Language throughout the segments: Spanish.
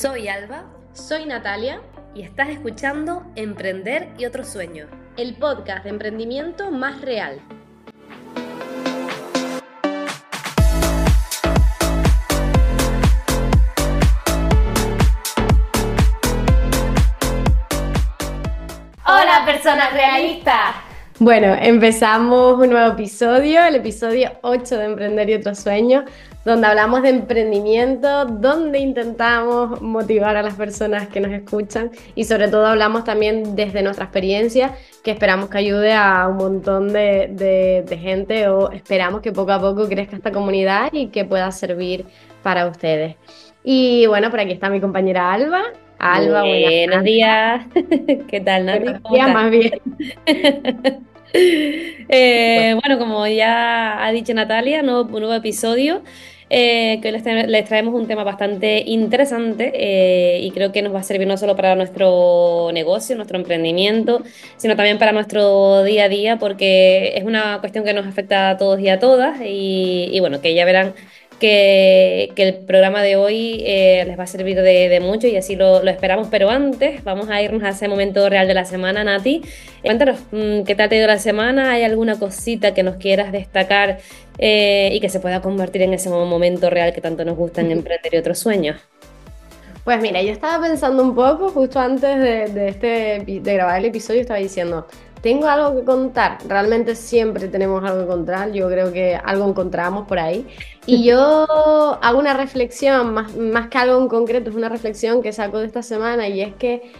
Soy Alba. Soy Natalia. Y estás escuchando Emprender y otro sueño. El podcast de emprendimiento más real. Hola personas realistas. Bueno, empezamos un nuevo episodio, el episodio 8 de Emprender y otro sueño, donde hablamos de emprendimiento, donde intentamos motivar a las personas que nos escuchan y sobre todo hablamos también desde nuestra experiencia, que esperamos que ayude a un montón de, gente o esperamos que poco a poco crezca esta comunidad y que pueda servir para ustedes. Y bueno, por aquí está mi compañera Alba. Alba, buenos días. ¿Qué tal, Nati? Buenos días, más bien. Eh, bueno, como ya ha dicho Natalia, nuevo, nuevo episodio. Eh, que les, les, traemos un tema bastante interesante eh, y creo que nos va a servir no solo para nuestro negocio, nuestro emprendimiento, sino también para nuestro día a día, porque es una cuestión que nos afecta a todos y a todas y, y bueno, que ya verán que, el programa de hoy eh, les va a servir de, mucho y así lo, esperamos. Pero antes, vamos a irnos a ese momento real de la semana, Nati. Cuéntanos, mm, ¿qué tal te ha ido la semana? ¿Hay alguna cosita que nos quieras destacar eh, y que se pueda convertir en ese momento real que tanto nos gusta en Emprender y otros sueños? Pues mira, yo estaba pensando un poco justo antes de, de, este, de grabar el episodio, estaba diciendo, tengo algo que contar. Realmente siempre tenemos algo que contar. Yo creo que algo encontramos por ahí. Y yo hago una reflexión, más, más que algo en concreto, es una reflexión que saco de esta semana y es que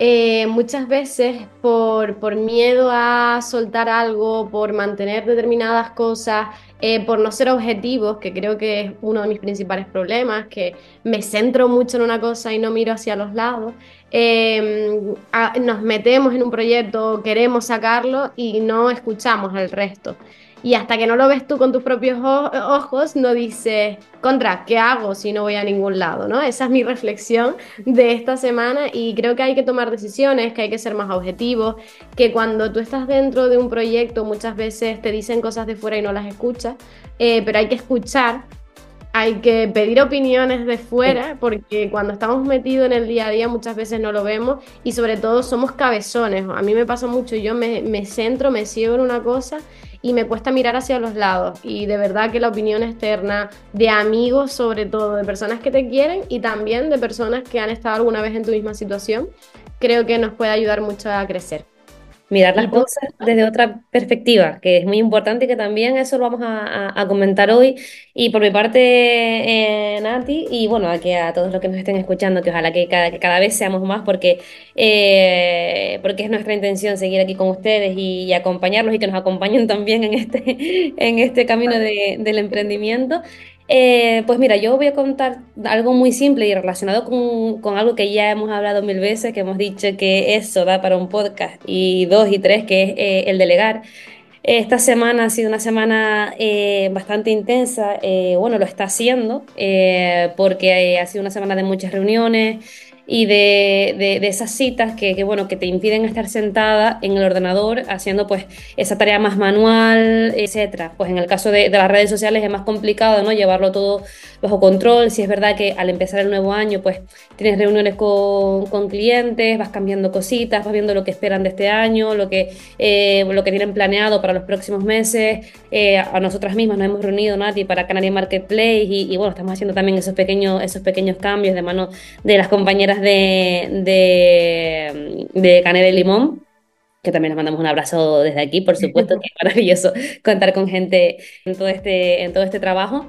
eh, muchas veces por, por, miedo a soltar algo, por mantener determinadas cosas, eh, por no ser objetivos, que creo que es uno de mis principales problemas, que me centro mucho en una cosa y no miro hacia los lados, em, nos metemos en un proyecto, queremos sacarlo y no escuchamos al resto. Y hasta que no lo ves tú con tus propios ojos, no dices, contra, ¿qué hago si no voy a ningún lado? ¿no? Esa es mi reflexión de esta semana y creo que hay que tomar decisiones, que hay que ser más objetivos, que cuando tú estás dentro de un proyecto muchas veces te dicen cosas de fuera y no las escuchas, eh, pero hay que escuchar hay que pedir opiniones de fuera porque cuando estamos metidos en el día a día muchas veces no lo vemos y sobre todo somos cabezones. A mí me pasa mucho, yo me, me centro, me ciego en una cosa y me cuesta mirar hacia los lados. Y de verdad que la opinión externa de amigos, sobre todo, de personas que te quieren y también de personas que han estado alguna vez en tu misma situación, creo que nos puede ayudar mucho a crecer mirar las cosas desde otra perspectiva, que es muy importante y que también eso lo vamos a, comentar hoy. Y por mi parte, eh, Nati, y bueno, aquí a todos los que nos estén escuchando, que ojalá que cada, vez seamos más, porque, eh, porque es nuestra intención seguir aquí con ustedes y, acompañarlos y que nos acompañen también en este, en este camino del emprendimiento. Eh, pues mira, yo voy a contar algo muy simple y relacionado con, algo que ya hemos hablado mil veces, que hemos dicho que eso da para un podcast, y dos y tres, que es eh, el delegar. Esta semana ha sido una semana eh, bastante intensa, bueno, lo está haciendo, porque ha sido una semana de muchas reuniones, y de, de, esas citas que, bueno, que te impiden estar sentada en el ordenador haciendo pues esa tarea más manual, etcétera. Pues en el caso de, de, las redes sociales es más complicado, ¿no? Llevarlo todo bajo control. Si es verdad que al empezar el nuevo año pues tienes reuniones con, con clientes, vas cambiando cositas, vas viendo lo que esperan de este año, lo que, eh, lo que tienen planeado para los próximos meses. Eh, a nosotras mismas nos hemos reunido, Nati, para Canary Marketplace y, y bueno, estamos haciendo también esos pequeños, esos pequeños cambios de mano de las compañeras de, de, de Canela y Limón, que también les mandamos un abrazo desde aquí, por supuesto, que es maravilloso contar con gente en todo este, en todo este trabajo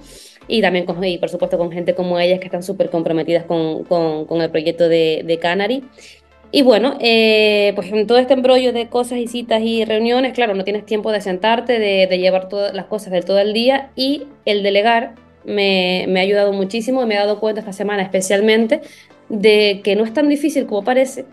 y también con, y por supuesto con gente como ellas que están súper comprometidas con, con, con, el proyecto de, de Canary. Y bueno, eh, pues en todo este embrollo de cosas y citas y reuniones, claro, no tienes tiempo de sentarte, de, de llevar todas las cosas del todo el día y el delegar me, me, ha ayudado muchísimo me he dado cuenta esta semana especialmente de que no es tan difícil como parece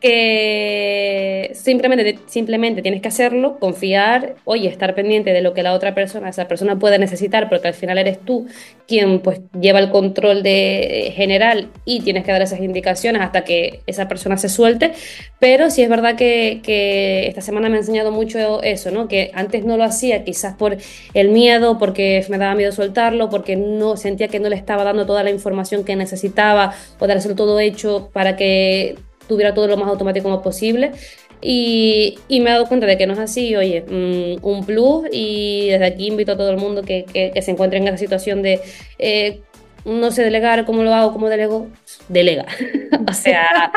que simplemente, simplemente tienes que hacerlo, confiar, oye, estar pendiente de lo que la otra persona, esa persona puede necesitar, porque al final eres tú quien pues lleva el control de general y tienes que dar esas indicaciones hasta que esa persona se suelte. Pero sí es verdad que, que esta semana me ha enseñado mucho eso, ¿no? Que antes no lo hacía, quizás por el miedo, porque me daba miedo soltarlo, porque no sentía que no le estaba dando toda la información que necesitaba o dárselo todo hecho para que tuviera todo lo más automático como posible. Y, y, me he dado cuenta de que no es así, oye, mm, un plus y desde aquí invito a todo el mundo que, que, que se encuentre en esa situación de eh, no sé delegar, cómo lo hago, cómo delego, delega. o sea,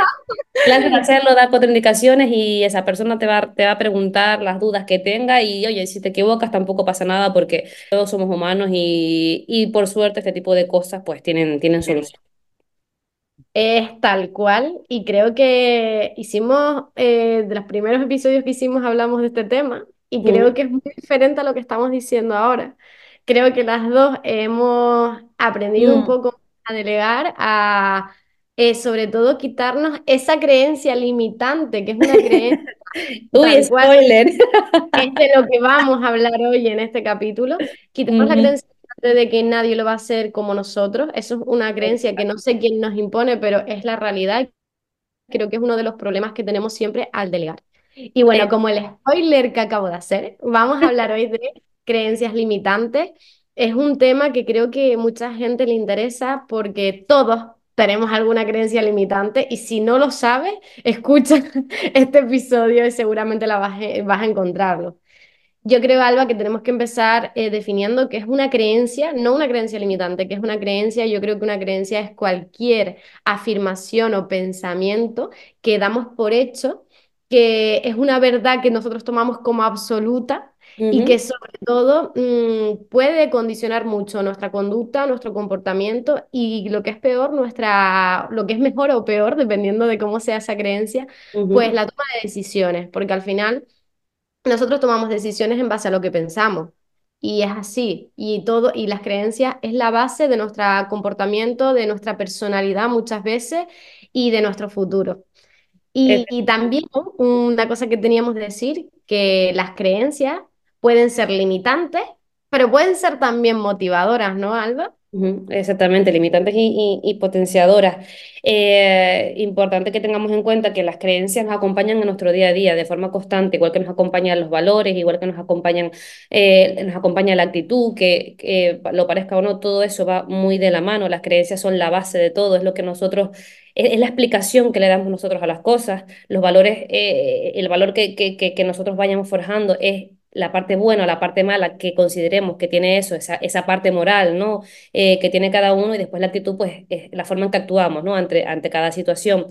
de hacerlo, da cuatro indicaciones y esa persona te va, te va a preguntar las dudas que tenga y oye, si te equivocas tampoco pasa nada porque todos somos humanos y, y por suerte este tipo de cosas pues tienen, tienen solución. Es tal cual, y creo que hicimos, eh, de los primeros episodios que hicimos hablamos de este tema, y creo que es muy diferente a lo que estamos diciendo ahora. Creo que las dos hemos aprendido un Mm. poco a delegar, a eh, sobre todo quitarnos esa creencia limitante, que es una creencia Uy, cual spoiler. es de lo que vamos a hablar hoy en este capítulo. Quitamos la Ujú, creencia de que nadie lo va a hacer como nosotros. Eso es una creencia que no sé quién nos impone, pero es la realidad. Creo que es uno de los problemas que tenemos siempre al delegar. Y bueno, eh, como el spoiler que acabo de hacer, vamos a hablar hoy de creencias limitantes. Es un tema que creo que mucha gente le interesa porque todos tenemos alguna creencia limitante y si no lo sabes, escucha este episodio y seguramente la vas vas a encontrarlo. Yo creo, Alba, que tenemos que empezar eh, definiendo qué es una creencia, no una creencia limitante, qué es una creencia. Yo creo que una creencia es cualquier afirmación o pensamiento que damos por hecho, que es una verdad que nosotros tomamos como absoluta y que sobre todo mm, puede condicionar mucho nuestra conducta, nuestro comportamiento y lo que es peor, nuestra, lo que es mejor o peor, dependiendo de cómo sea esa creencia, pues la toma de decisiones, porque al final nosotros tomamos decisiones en base a lo que pensamos. Y es así. Y todo, y las creencias es la base de nuestro comportamiento, de nuestra personalidad muchas veces y de nuestro futuro. Y, y también una cosa que teníamos que decir, que las creencias pueden ser limitantes, pero pueden ser también motivadoras, ¿no, Alba? Exactamente, limitantes y, y- y potenciadoras. Eh, importante que tengamos en cuenta que las creencias nos acompañan en nuestro día a día de forma constante, igual que nos acompañan los valores, igual que nos acompañan, eh, nos acompaña la actitud, que, lo parezca o no, todo eso va muy de la mano. Las creencias son la base de todo, es lo que nosotros, es, la explicación que le damos nosotros a las cosas. Los valores, eh, el valor que, que, que nosotros vayamos forjando es la parte buena, la parte mala que consideremos que tiene eso, esa, esa parte moral, ¿no? eh, que tiene cada uno y después la actitud, pues es la forma en que actuamos, ¿no? Ante, ante cada situación.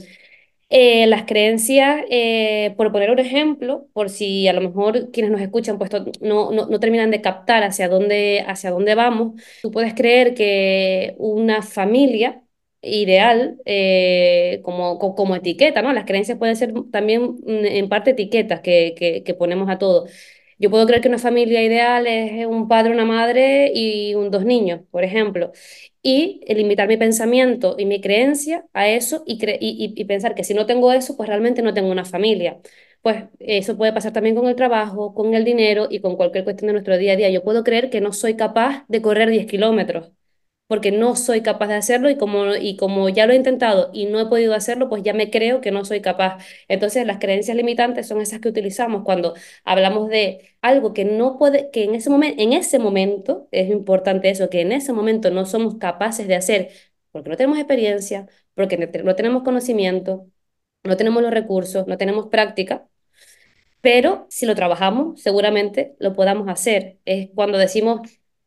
Eh, las creencias, eh, por poner un ejemplo, por si a lo mejor quienes nos escuchan pues, no, no, no terminan de captar hacia dónde, hacia dónde vamos, tú puedes creer que una familia ideal como, co- como etiqueta, ¿no? Las creencias pueden ser también mm, en parte etiquetas que, que, que ponemos a todo. Yo puedo creer que una familia ideal es un padre, una madre y un, dos niños, por ejemplo y limitar mi pensamiento y mi creencia a eso y, cre- y, y- y pensar que si no tengo eso, pues realmente no tengo una familia. Pues eso puede pasar también con el trabajo, con el dinero y con cualquier cuestión de nuestro día a día. Yo puedo creer que no soy capaz de correr 10 kilómetros porque no soy capaz de hacerlo y como, y como ya lo he intentado y no he podido hacerlo, pues ya me creo que no soy capaz. Entonces, las creencias limitantes son esas que utilizamos cuando hablamos de algo que no puede, que en ese momento, en ese momento, es importante eso, que en ese momento no somos capaces de hacer, porque no tenemos experiencia, porque no te- no tenemos conocimiento, no tenemos los recursos, no tenemos práctica. Pero si lo trabajamos, seguramente lo podamos hacer. Es cuando decimos,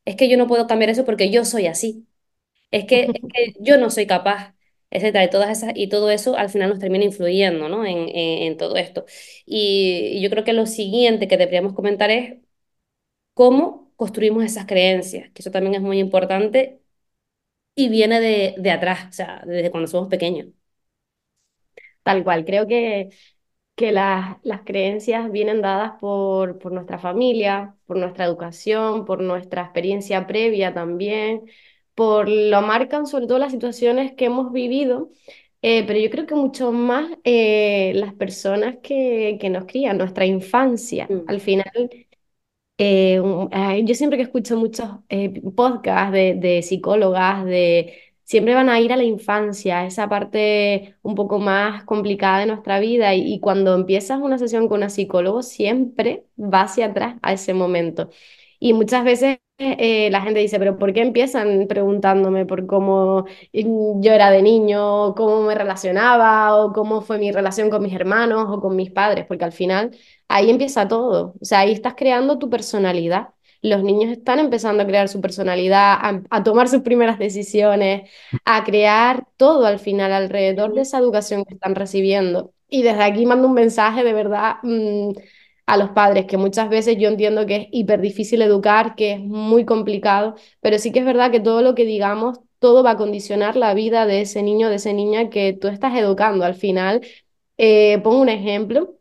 es que yo no puedo cambiar eso porque yo soy así es que, es que yo no soy capaz, etcétera, y todas esas, y todo eso al final nos termina influyendo, ¿no? En, en, todo esto. Y, y yo creo que lo siguiente que deberíamos comentar es cómo construimos esas creencias, que eso también es muy importante y viene de, de atrás, o sea, desde cuando somos pequeños. Tal cual, creo que que las, las creencias vienen dadas por, por nuestra familia, por nuestra educación, por nuestra experiencia previa también, por lo marcan sobre todo las situaciones que hemos vivido, eh, pero yo creo que mucho más eh, las personas que, que nos crían, nuestra infancia. Mm, Al final, eh, un- yo siempre que escucho muchos podcasts de, de psicólogas, de, siempre van a ir a la infancia, a esa parte un poco más complicada de nuestra vida. Y, y cuando empiezas una sesión con una psicólogo, siempre va hacia atrás a ese momento. Y muchas veces eh, la gente dice, pero ¿por qué empiezan preguntándome por cómo mm, yo era de niño, cómo me relacionaba o cómo fue mi relación con mis hermanos o con mis padres? Porque al final ahí empieza todo. O sea, ahí estás creando tu personalidad. Los niños están empezando a crear su personalidad, a, tomar sus primeras decisiones, a crear todo al final alrededor de esa educación que están recibiendo. Y desde aquí mando un mensaje de verdad mm, a los padres, que muchas veces yo entiendo que es hiper difícil educar, que es muy complicado, pero sí que es verdad que todo lo que digamos, todo va a condicionar la vida de ese niño, de esa niña que tú estás educando. Al final, eh, pongo un ejemplo.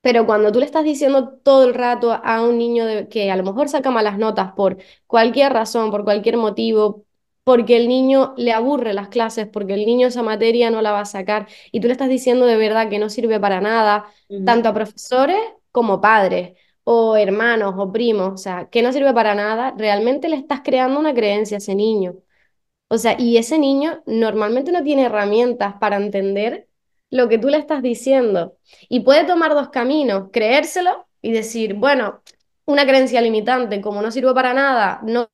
Pero cuando tú le estás diciendo todo el rato a un niño de- que a lo mejor saca malas notas por cualquier razón, por cualquier motivo, porque el niño le aburre las clases, porque el niño esa materia no la va a sacar, y tú le estás diciendo de verdad que no sirve para nada, tanto a profesores como padres, o hermanos, o primos, o sea, que no sirve para nada, realmente le estás creando una creencia a ese niño. O sea, y ese niño normalmente no tiene herramientas para entender lo que tú le estás diciendo. Y puede tomar dos caminos, creérselo y decir, bueno, una creencia limitante, como no sirvo para nada, no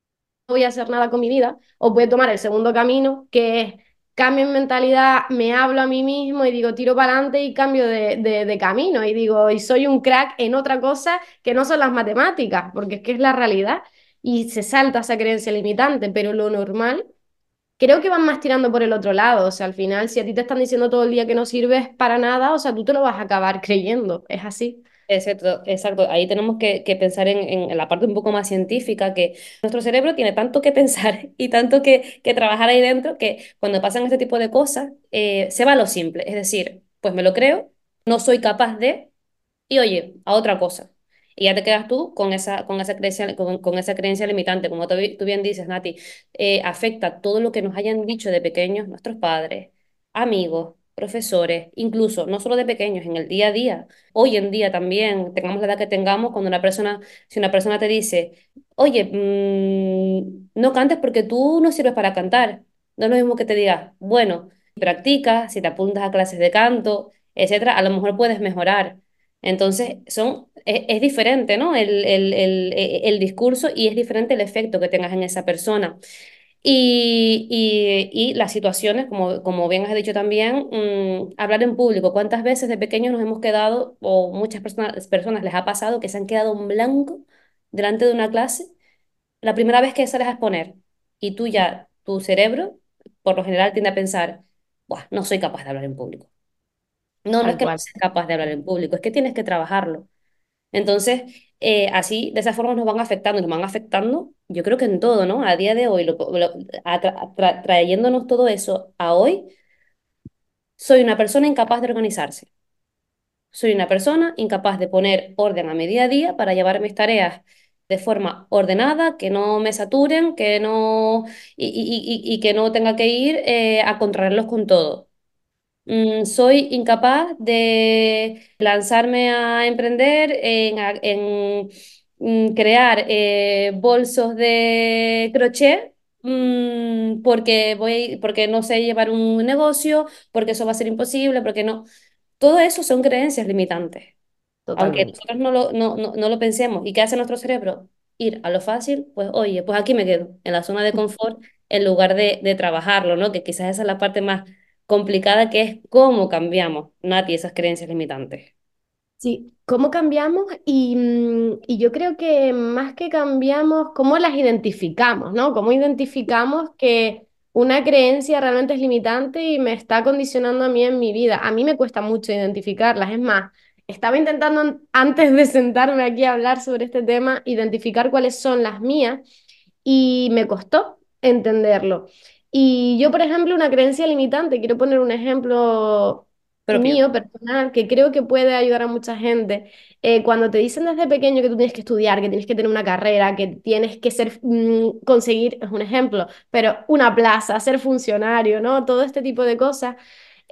voy a hacer nada con mi vida. O puede tomar el segundo camino, que es cambio en mentalidad, me hablo a mí mismo y digo, tiro para adelante y cambio de, de, de camino. Y digo, y soy un crack en otra cosa que no son las matemáticas, porque es que es la realidad. Y se salta esa creencia limitante, pero lo normal creo que van más tirando por el otro lado. O sea, al final, si a ti te están diciendo todo el día que no sirves para nada, o sea, tú te lo vas a acabar creyendo. Es así. Exacto, exacto. Ahí tenemos que, que pensar en, en la parte un poco más científica, que nuestro cerebro tiene tanto que pensar y tanto que, que trabajar ahí dentro que cuando pasan este tipo de cosas eh, se va a lo simple. Es decir, pues me lo creo, no soy capaz de, y oye, a otra cosa. Y ya te quedas tú con esa, con esa creencia, con, con esa creencia limitante. Como tú, tú bien dices, Nati, eh, afecta todo lo que nos hayan dicho de pequeños nuestros padres, amigos, profesores, incluso no solo de pequeños, en el día a día. Hoy en día también, tengamos la edad que tengamos, cuando una persona, si una persona te dice, oye, mm, no cantes porque tú no sirves para cantar. No es lo mismo que te diga, bueno, practica, si te apuntas a clases de canto, etcétera, a lo mejor puedes mejorar. Entonces, son, es, es diferente, ¿no? El, el, el, e, el discurso y es diferente el efecto que tengas en esa persona. Y, y, y las situaciones, como, como bien has dicho también, mm, hablar en público. ¿Cuántas veces de pequeños nos hemos quedado, o muchas personas, personas les ha pasado, que se han quedado en blanco delante de una clase la primera vez que sales a exponer? Y tú ya, tu cerebro, por lo general, tiende a pensar, Buah, no soy capaz de hablar en público. No, no es que no seas capaz de hablar en público, es que tienes que trabajarlo. Entonces, eh, así, de esa forma nos van afectando, nos van afectando, yo creo que en todo, ¿no? A día de hoy, lo- tra- trayéndonos todo eso a hoy, soy una persona incapaz de organizarse. Soy una persona incapaz de poner orden a mi día a día para llevar mis tareas de forma ordenada, que no me saturen, que no, y, y- y- y que no tenga que ir eh, a contrarreloj con todo. Mm, soy incapaz de lanzarme a emprender en, crear eh, bolsos de crochet mm, porque voy, porque no sé llevar un negocio, porque eso va a ser imposible, porque no. Todo eso son creencias limitantes. Aunque Totalmente. nosotros no lo, no, no, no lo pensemos. ¿Y qué hace nuestro cerebro? Ir a lo fácil, pues oye, pues aquí me quedo, en la zona de confort, en lugar de, de trabajarlo, ¿no? Que quizás esa es la parte más complicada, que es cómo cambiamos, Nati, esas creencias limitantes. Sí, ¿cómo cambiamos? Y, mm, y yo creo que más que cambiamos, ¿cómo las identificamos, ¿no? ¿Cómo identificamos que una creencia realmente es limitante y me está condicionando a mí en mi vida? A mí me cuesta mucho identificarlas. Es más, estaba intentando an- antes de sentarme aquí a hablar sobre este tema, identificar cuáles son las mías y me costó entenderlo. Y yo, por ejemplo, una creencia limitante, quiero poner un ejemplo Propio. mío, personal, que creo que puede ayudar a mucha gente. Eh, cuando te dicen desde pequeño que tú tienes que estudiar, que tienes que tener una carrera, que tienes que ser, mm, conseguir, es un ejemplo, pero una plaza, ser funcionario, ¿no? Todo este tipo de cosas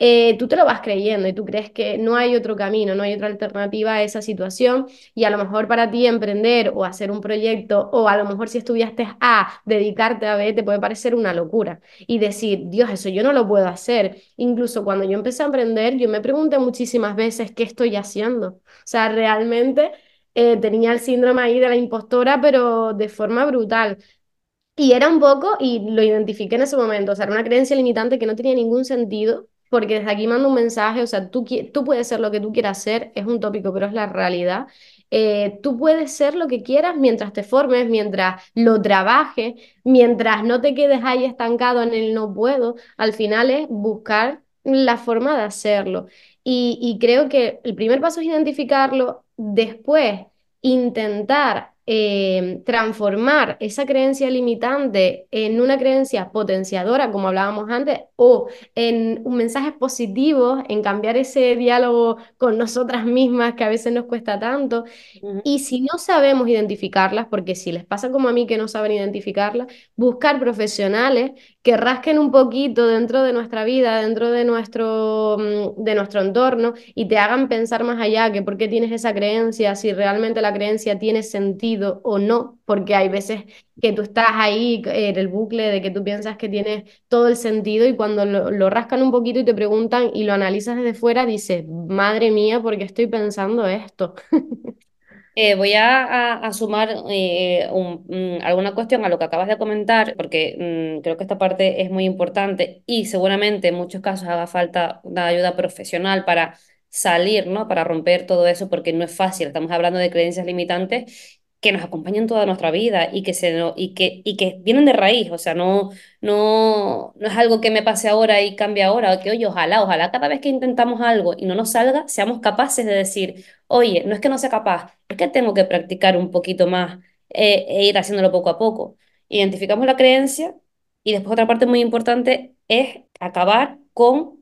eh, tú te lo vas creyendo y tú crees que no hay otro camino, no hay otra alternativa a esa situación y a lo mejor para ti emprender o hacer un proyecto o a lo mejor si estudiaste a dedicarte a B te puede parecer una locura y decir, Dios, eso yo no lo puedo hacer. Incluso cuando yo empecé a emprender, yo me pregunté muchísimas veces qué estoy haciendo. O sea, realmente eh, tenía el síndrome ahí de la impostora, pero de forma brutal. Y era un poco, y lo identifiqué en ese momento, o sea, era una creencia limitante que no tenía ningún sentido, porque desde aquí mando un mensaje, o sea, tú, tú puedes ser lo que tú quieras ser, es un tópico, pero es la realidad. Eh, tú puedes ser lo que quieras mientras te formes, mientras lo trabajes, mientras no te quedes ahí estancado en el no puedo, al final es buscar la forma de hacerlo. Y, y creo que el primer paso es identificarlo, después intentar eh, transformar esa creencia limitante en una creencia potenciadora, como hablábamos antes, o en un mensaje positivo, en cambiar ese diálogo con nosotras mismas que a veces nos cuesta tanto. Y si no sabemos identificarlas, porque si les pasa como a mí que no saben identificarlas, buscar profesionales que rasquen un poquito dentro de nuestra vida, dentro de nuestro, mm, de nuestro entorno y te hagan pensar más allá que por qué tienes esa creencia, si realmente la creencia tiene sentido o no, porque hay veces que tú estás ahí en el bucle de que tú piensas que tiene todo el sentido y cuando lo, lo rascan un poquito y te preguntan y lo analizas desde fuera, dices, madre mía, ¿por qué estoy pensando esto? Eh, voy a, sumar eh, mm, alguna cuestión a lo que acabas de comentar, porque mm, creo que esta parte es muy importante y seguramente en muchos casos haga falta una ayuda profesional para salir, ¿no? Para romper todo eso, porque no es fácil. Estamos hablando de creencias limitantes que nos acompañan toda nuestra vida y que, se, y que, y que vienen de raíz, o sea, no, no, no es algo que me pase ahora y cambie ahora, o que oye, ojalá, ojalá cada vez que intentamos algo y no nos salga, seamos capaces de decir Oye, no es que no sea capaz, es que tengo que practicar un poquito más eh, e ir haciéndolo poco a poco. Identificamos la creencia y después otra parte muy importante es acabar con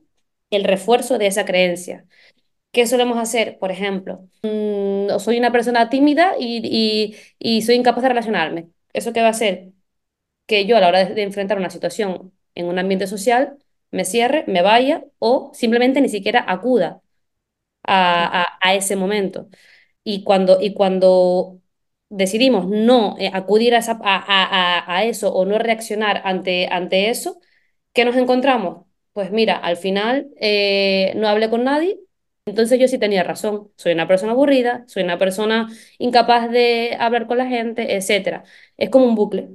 el refuerzo de esa creencia. ¿Qué solemos hacer? Por ejemplo, mm, soy una persona tímida y, y, y soy incapaz de relacionarme. ¿Eso qué va a hacer? Que yo a la hora de, de enfrentar una situación en un ambiente social me cierre, me vaya o simplemente ni siquiera acuda a, a, a ese momento. Y cuando, y cuando decidimos no eh, acudir a, esa, a eso o no reaccionar ante, ante eso, ¿qué nos encontramos? Pues mira, al final eh, no hablé con nadie, entonces yo sí tenía razón. Soy una persona aburrida, soy una persona incapaz de hablar con la gente, etcétera. Es como un bucle.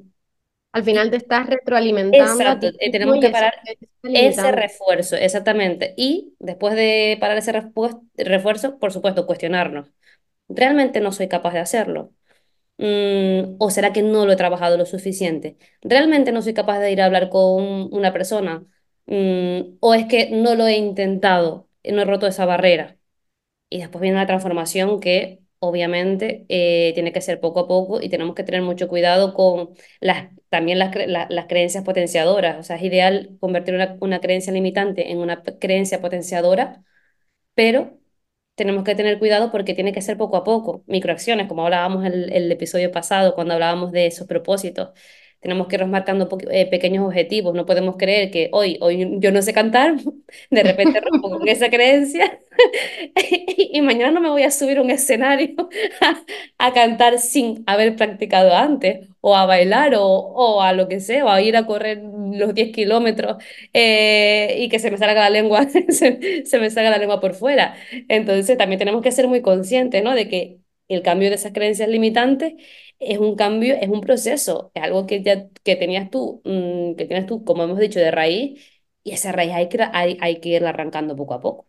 Al final te estás retroalimentando exacto, ti eh, tenemos que parar es ese refuerzo, exactamente. Y después de parar ese refuerzo, refuerzo, por supuesto, cuestionarnos. ¿Realmente no soy capaz de hacerlo? Mm, ¿o será que no lo he trabajado lo suficiente? ¿Realmente no soy capaz de ir a hablar con una persona? Mm, ¿o es que no lo he intentado, no he roto esa barrera? Y después viene la transformación que obviamente eh, tiene que ser poco a poco y tenemos que tener mucho cuidado con las, también las, las creencias potenciadoras. O sea, es ideal convertir una, una creencia limitante en una creencia potenciadora pero tenemos que tener cuidado porque tiene que ser poco a poco, microacciones, como hablábamos el, el episodio pasado, cuando hablábamos de esos propósitos. Tenemos que ir marcando eh, pequeños objetivos, no podemos creer que hoy, hoy yo no sé cantar, de repente rompo con esa creencia y mañana no me voy a subir a un escenario a, a cantar sin haber practicado antes, o a bailar, o, o a lo que sea, o a ir a correr los 10 kilómetros eh, y que se me salga la lengua, se, se me salga la lengua por fuera. Entonces también tenemos que ser muy conscientes, ¿no? De que el cambio de esas creencias limitantes es un cambio, es un proceso, es algo que ya que tenías tú, mm, que tienes tú, como hemos dicho, de raíz, y esa raíz hay que, hay, hay que irla arrancando poco a poco.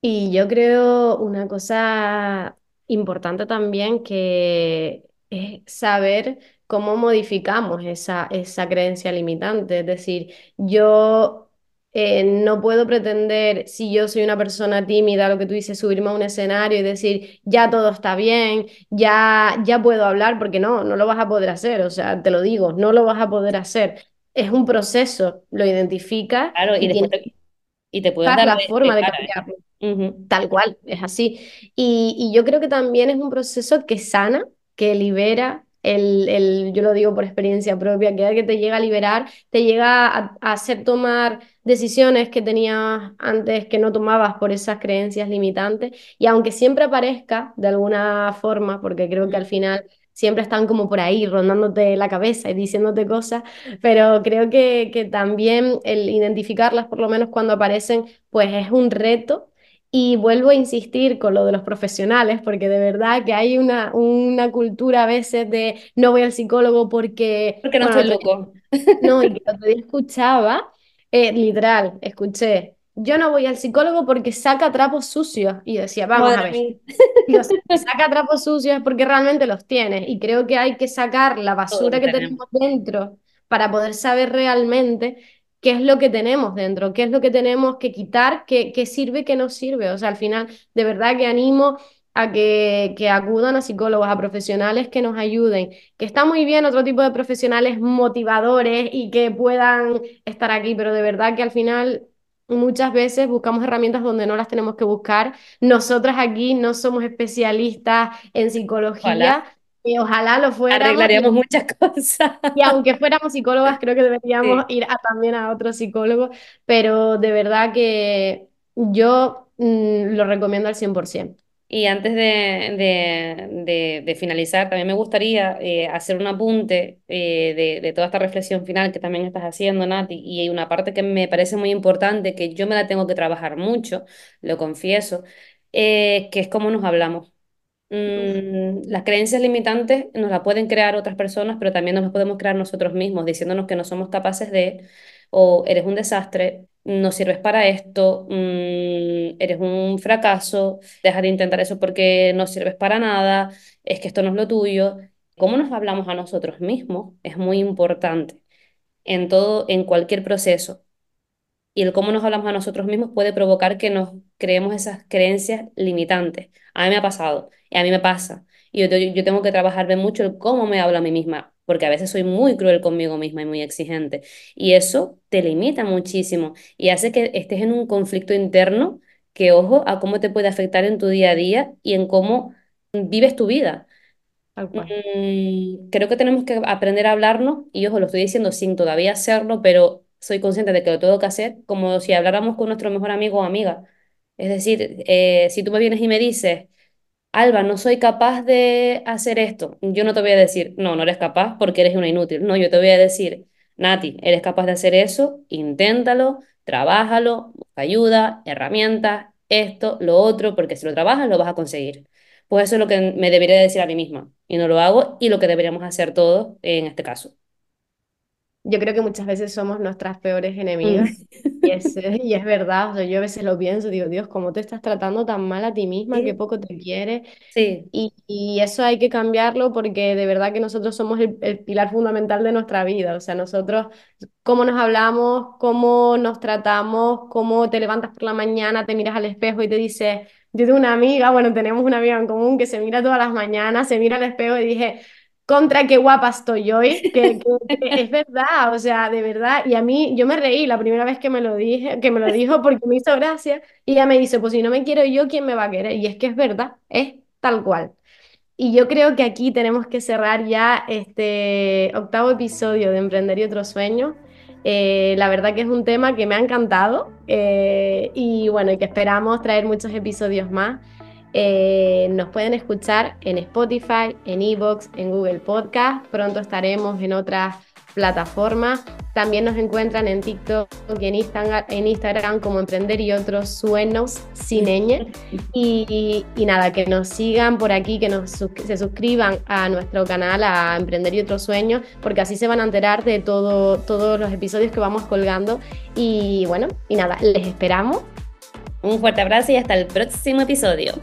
Y yo creo una cosa importante también que es saber cómo modificamos esa, esa creencia limitante. Es decir, yo eh, no puedo pretender, si yo soy una persona tímida, lo que tú dices, subirme a un escenario y decir, ya todo está bien, ya, ya puedo hablar, porque no, no lo vas a poder hacer. O sea, te lo digo, no lo vas a poder hacer. Es un proceso, lo identificas Claro, y y después tienes te, y te puedes dar la de, forma de ¿eh? cambiarlo. Tal cual, es así. Y, y yo creo que también es un proceso que sana, que libera, el, el, yo lo digo por experiencia propia, que, que te llega a liberar, te llega a, a hacer tomar decisiones que tenías antes que no tomabas por esas creencias limitantes. Y aunque siempre aparezca de alguna forma, porque creo que al final siempre están como por ahí rondándote la cabeza y diciéndote cosas, pero creo que, que también el identificarlas, por lo menos cuando aparecen, pues es un reto. Y vuelvo a insistir con lo de los profesionales, porque de verdad que hay una, una cultura a veces de no voy al psicólogo porque... Porque no bueno, estoy loco. no, y que otro día escuchaba, eh, literal, escuché, yo no voy al psicólogo porque saca trapos sucios. Y decía, vamos a Madre ver. Dios, si saca trapos sucios porque realmente los tienes. Y creo que hay que sacar la basura que tenemos dentro para poder saber realmente qué es lo que tenemos dentro, qué es lo que tenemos que quitar, qué, qué sirve, qué no sirve. O sea, al final, de verdad que animo a que, que acudan a psicólogos, a profesionales que nos ayuden, que está muy bien otro tipo de profesionales motivadores y que puedan estar aquí, pero de verdad que al final muchas veces buscamos herramientas donde no las tenemos que buscar nosotras aquí no somos especialistas en psicología, y ojalá lo y, arreglaríamos muchas cosas. y aunque fuéramos psicólogas, creo que deberíamos Sí. ir a, también a otro psicólogo, pero de verdad que yo mm, lo recomiendo al 100%. Y antes de, de- de- de finalizar, también me gustaría eh, hacer un apunte eh, de, de toda esta reflexión final que también estás haciendo, Nati, y hay una parte que me parece muy importante, que yo me la tengo que trabajar mucho, lo confieso, eh, que es cómo nos hablamos. Mm, las creencias limitantes nos las pueden crear otras personas, pero también nos las podemos crear nosotros mismos, diciéndonos que no somos capaces de, o eres un desastre, no sirves para esto, mm, eres un fracaso, deja de intentar eso porque no sirves para nada, es que esto no es lo tuyo. Cómo nos hablamos a nosotros mismos es muy importante en todo, en cualquier proceso y el cómo nos hablamos a nosotros mismos puede provocar que nos creemos esas creencias limitantes. A mí me ha pasado y a mí me pasa. Y yo, yo tengo que trabajarme mucho el cómo me hablo a mí misma, porque a veces soy muy cruel conmigo misma y muy exigente. Y eso te limita muchísimo y hace que estés en un conflicto interno que, ojo, a cómo te puede afectar en tu día a día y en cómo vives tu vida. Mm, creo que tenemos que aprender a hablarnos y ojo, lo estoy diciendo sin todavía hacerlo, pero soy consciente de que lo tengo que hacer como si habláramos con nuestro mejor amigo o amiga. Es decir, eh, si tú me vienes y me dices, Alba, no soy capaz de hacer esto, yo no te voy a decir, no, no eres capaz porque eres una inútil. No, yo te voy a decir, Nati, eres capaz de hacer eso, inténtalo, trabájalo, ayuda, herramientas, esto, lo otro, porque si lo trabajas lo vas a conseguir. Pues eso es lo que me debería decir a mí misma y no lo hago y lo que deberíamos hacer todos en este caso. Yo creo que muchas veces somos nuestras peores Mm. enemigas y es, y es verdad, o sea, yo a veces lo pienso, digo, Dios, ¿cómo te estás tratando tan mal a ti misma? Qué Sí, poco te quieres. sí, Y, y eso hay que cambiarlo porque de verdad que nosotros somos el, el pilar fundamental de nuestra vida. O sea, nosotros, cómo nos hablamos, cómo nos tratamos, cómo te levantas por la mañana, te miras al espejo y te dices, yo tengo una amiga, bueno, tenemos una amiga en común que se mira todas las mañanas, se mira al espejo y dije, contra qué guapa estoy hoy, que, que- es verdad, o sea, de verdad. Y a mí, yo me reí la primera vez que me lo dije, que me lo dijo porque me hizo gracia. Y ella me dice, pues si no me quiero yo, ¿quién me va a querer? Y es que es verdad, es tal cual. Y yo creo que aquí tenemos que cerrar ya este octavo episodio de Emprender y otros sueños. Eh, la verdad que es un tema que me ha encantado eh, y bueno, y que esperamos traer muchos episodios más. Eh, nos pueden escuchar en Spotify, en Evox, en Google Podcast. Pronto estaremos en otras plataformas. También nos encuentran en TikTok y en Instagram, como Emprender y otros sueños sin. Y, nada, que nos sigan por aquí, que se suscriban a nuestro canal, a Emprender y otros sueños, porque así se van a enterar de todo, todos los episodios que vamos colgando. Y bueno, y nada, les esperamos. Un fuerte abrazo y hasta el próximo episodio.